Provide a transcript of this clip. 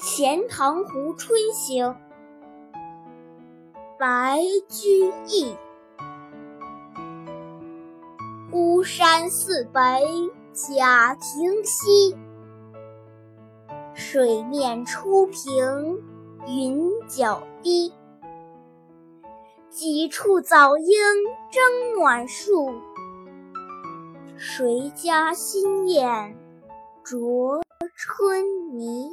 钱塘湖春行，白居易。孤山寺北贾亭西，水面初平云脚低。几处早莺争暖树，谁家新燕啄春泥？